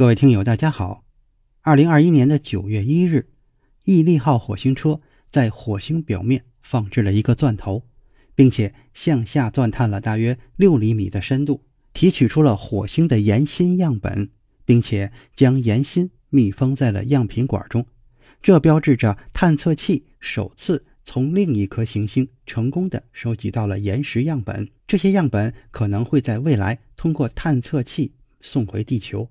各位听友，大家好。二零二一年的九月一日，毅力号火星车在火星表面放置了一个钻头，并且向下钻探了大约六厘米的深度，提取出了火星的岩芯样本，并且将岩芯密封在了样品管中。这标志着探测器首次从另一颗行星成功的收集到了岩石样本。这些样本可能会在未来通过探测器送回地球。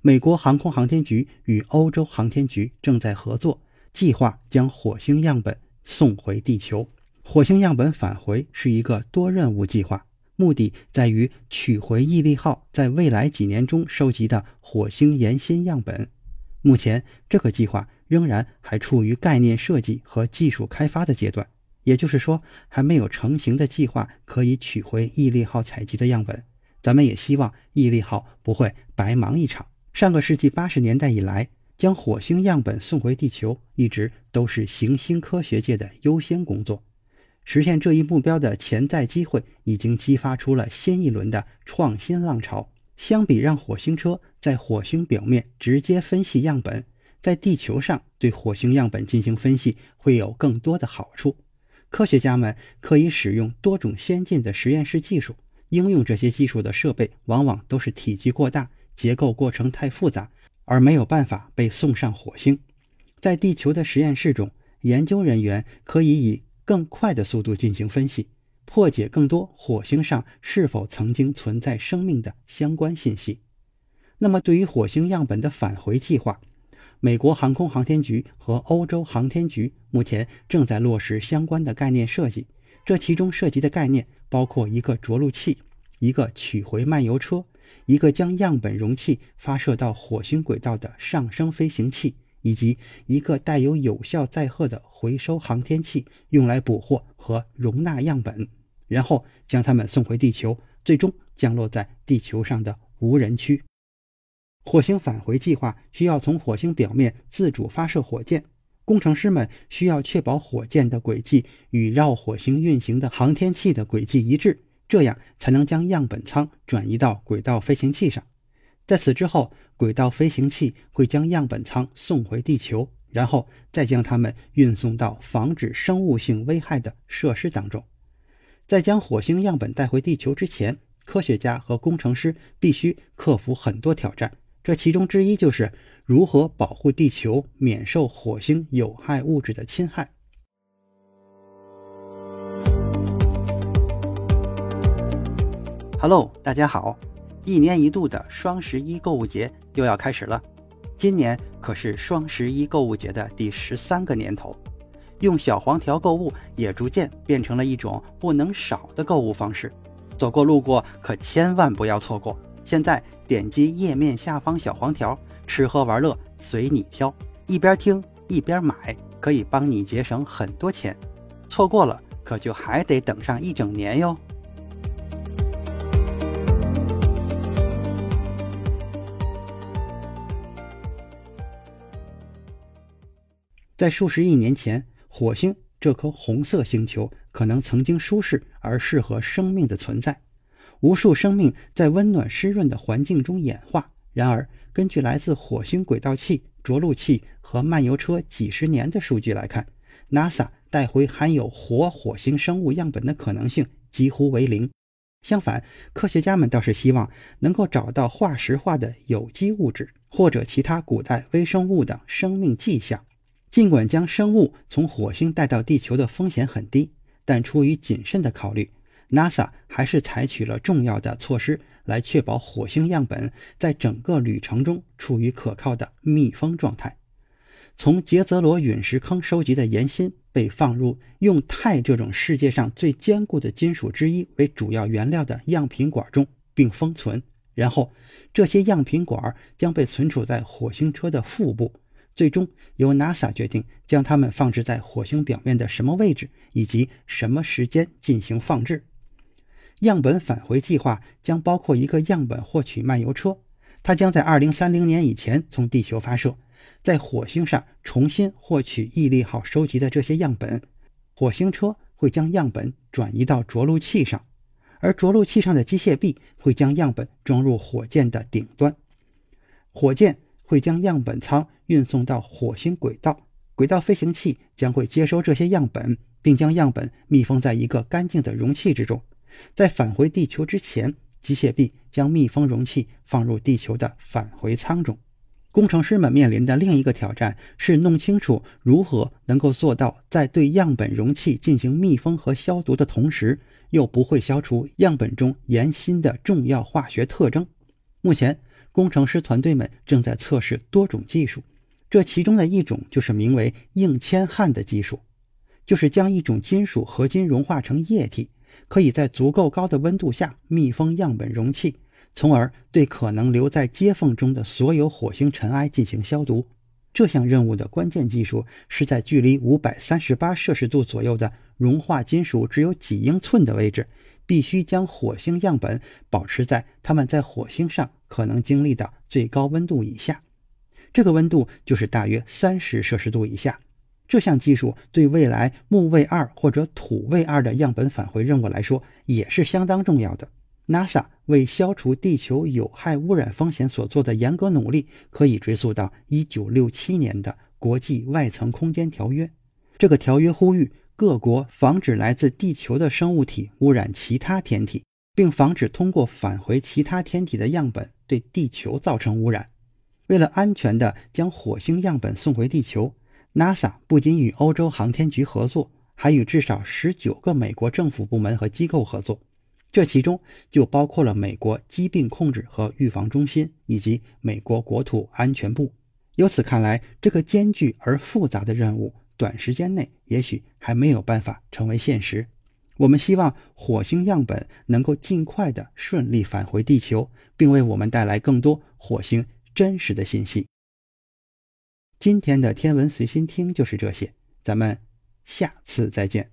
美国航空航天局与欧洲航天局正在合作，计划将火星样本送回地球。火星样本返回是一个多任务计划，目的在于取回毅力号在未来几年中收集的火星岩芯样本。目前，这个计划仍然还处于概念设计和技术开发的阶段，也就是说，还没有成型的计划可以取回毅力号采集的样本。咱们也希望毅力号不会白忙一场。上个世纪八十年代以来，将火星样本送回地球一直都是行星科学界的优先工作。实现这一目标的潜在机会已经激发出了新一轮的创新浪潮。相比让火星车在火星表面直接分析样本，在地球上对火星样本进行分析会有更多的好处。科学家们可以使用多种先进的实验室技术，应用这些技术的设备往往都是体积过大。结构过程太复杂，而没有办法被送上火星。在地球的实验室中，研究人员可以以更快的速度进行分析，破解更多火星上是否曾经存在生命的相关信息。那么，对于火星样本的返回计划，美国航空航天局和欧洲航天局目前正在落实相关的概念设计。这其中涉及的概念包括一个着陆器、一个取回漫游车。一个将样本容器发射到火星轨道的上升飞行器，以及一个带有有效载荷的回收航天器，用来捕获和容纳样本，然后将它们送回地球，最终降落在地球上的无人区。火星返回计划需要从火星表面自主发射火箭，工程师们需要确保火箭的轨迹与绕火星运行的航天器的轨迹一致。这样才能将样本舱转移到轨道飞行器上，在此之后，轨道飞行器会将样本舱送回地球，然后再将它们运送到防止生物性危害的设施当中。在将火星样本带回地球之前，科学家和工程师必须克服很多挑战，这其中之一就是如何保护地球免受火星有害物质的侵害。Hello，大家好！一年一度的双十一购物节又要开始了，今年可是双十一购物节的第十三个年头，用小黄条购物也逐渐变成了一种不能少的购物方式。走过路过可千万不要错过！现在点击页面下方小黄条，吃喝玩乐随你挑，一边听一边买，可以帮你节省很多钱。错过了可就还得等上一整年哟！在数十亿年前，火星这颗红色星球可能曾经舒适而适合生命的存在，无数生命在温暖湿润的环境中演化。然而，根据来自火星轨道器、着陆器和漫游车几十年的数据来看，NASA 带回含有活火星生物样本的可能性几乎为零。相反，科学家们倒是希望能够找到化石化的有机物质或者其他古代微生物的生命迹象。尽管将生物从火星带到地球的风险很低，但出于谨慎的考虑，NASA 还是采取了重要的措施来确保火星样本在整个旅程中处于可靠的密封状态。从杰泽罗陨石坑收集的岩芯被放入用钛这种世界上最坚固的金属之一为主要原料的样品管中，并封存。然后这些样品管将被存储在火星车的腹部，最终由 NASA 决定将它们放置在火星表面的什么位置以及什么时间进行放置。样本返回计划将包括一个样本获取漫游车，它将在2030年以前从地球发射，在火星上重新获取毅力号收集的这些样本。火星车会将样本转移到着陆器上，而着陆器上的机械臂会将样本装入火箭的顶端。火箭会将样本舱运送到火星轨道，轨道飞行器将会接收这些样本，并将样本密封在一个干净的容器之中。在返回地球之前，机械臂将密封容器放入地球的返回舱中。工程师们面临的另一个挑战是弄清楚如何能够做到在对样本容器进行密封和消毒的同时，又不会消除样本中岩芯的重要化学特征。目前，工程师团队们正在测试多种技术，这其中的一种就是名为硬铅焊的技术，就是将一种金属合金融化成液体。可以在足够高的温度下密封样本容器，从而对可能留在接缝中的所有火星尘埃进行消毒。这项任务的关键技术是在距离五百三十八摄氏度左右的融化金属只有几英寸的位置，必须将火星样本保持在它们在火星上可能经历的最高温度以下。这个温度就是大约三十摄氏度以下。这项技术对未来木卫二或者土卫二的样本返回任务来说也是相当重要的。NASA 为消除地球有害污染风险所做的严格努力，可以追溯到1967年的国际外层空间条约。这个条约呼吁各国防止来自地球的生物体污染其他天体，并防止通过返回其他天体的样本对地球造成污染。为了安全地将火星样本送回地球。NASA 不仅与欧洲航天局合作，还与至少十九个美国政府部门和机构合作，这其中就包括了美国疾病控制和预防中心以及美国国土安全部。由此看来，这个艰巨而复杂的任务，短时间内也许还没有办法成为现实。我们希望火星样本能够尽快的顺利返回地球，并为我们带来更多火星真实的信息。今天的天文随心听就是这些，咱们下次再见。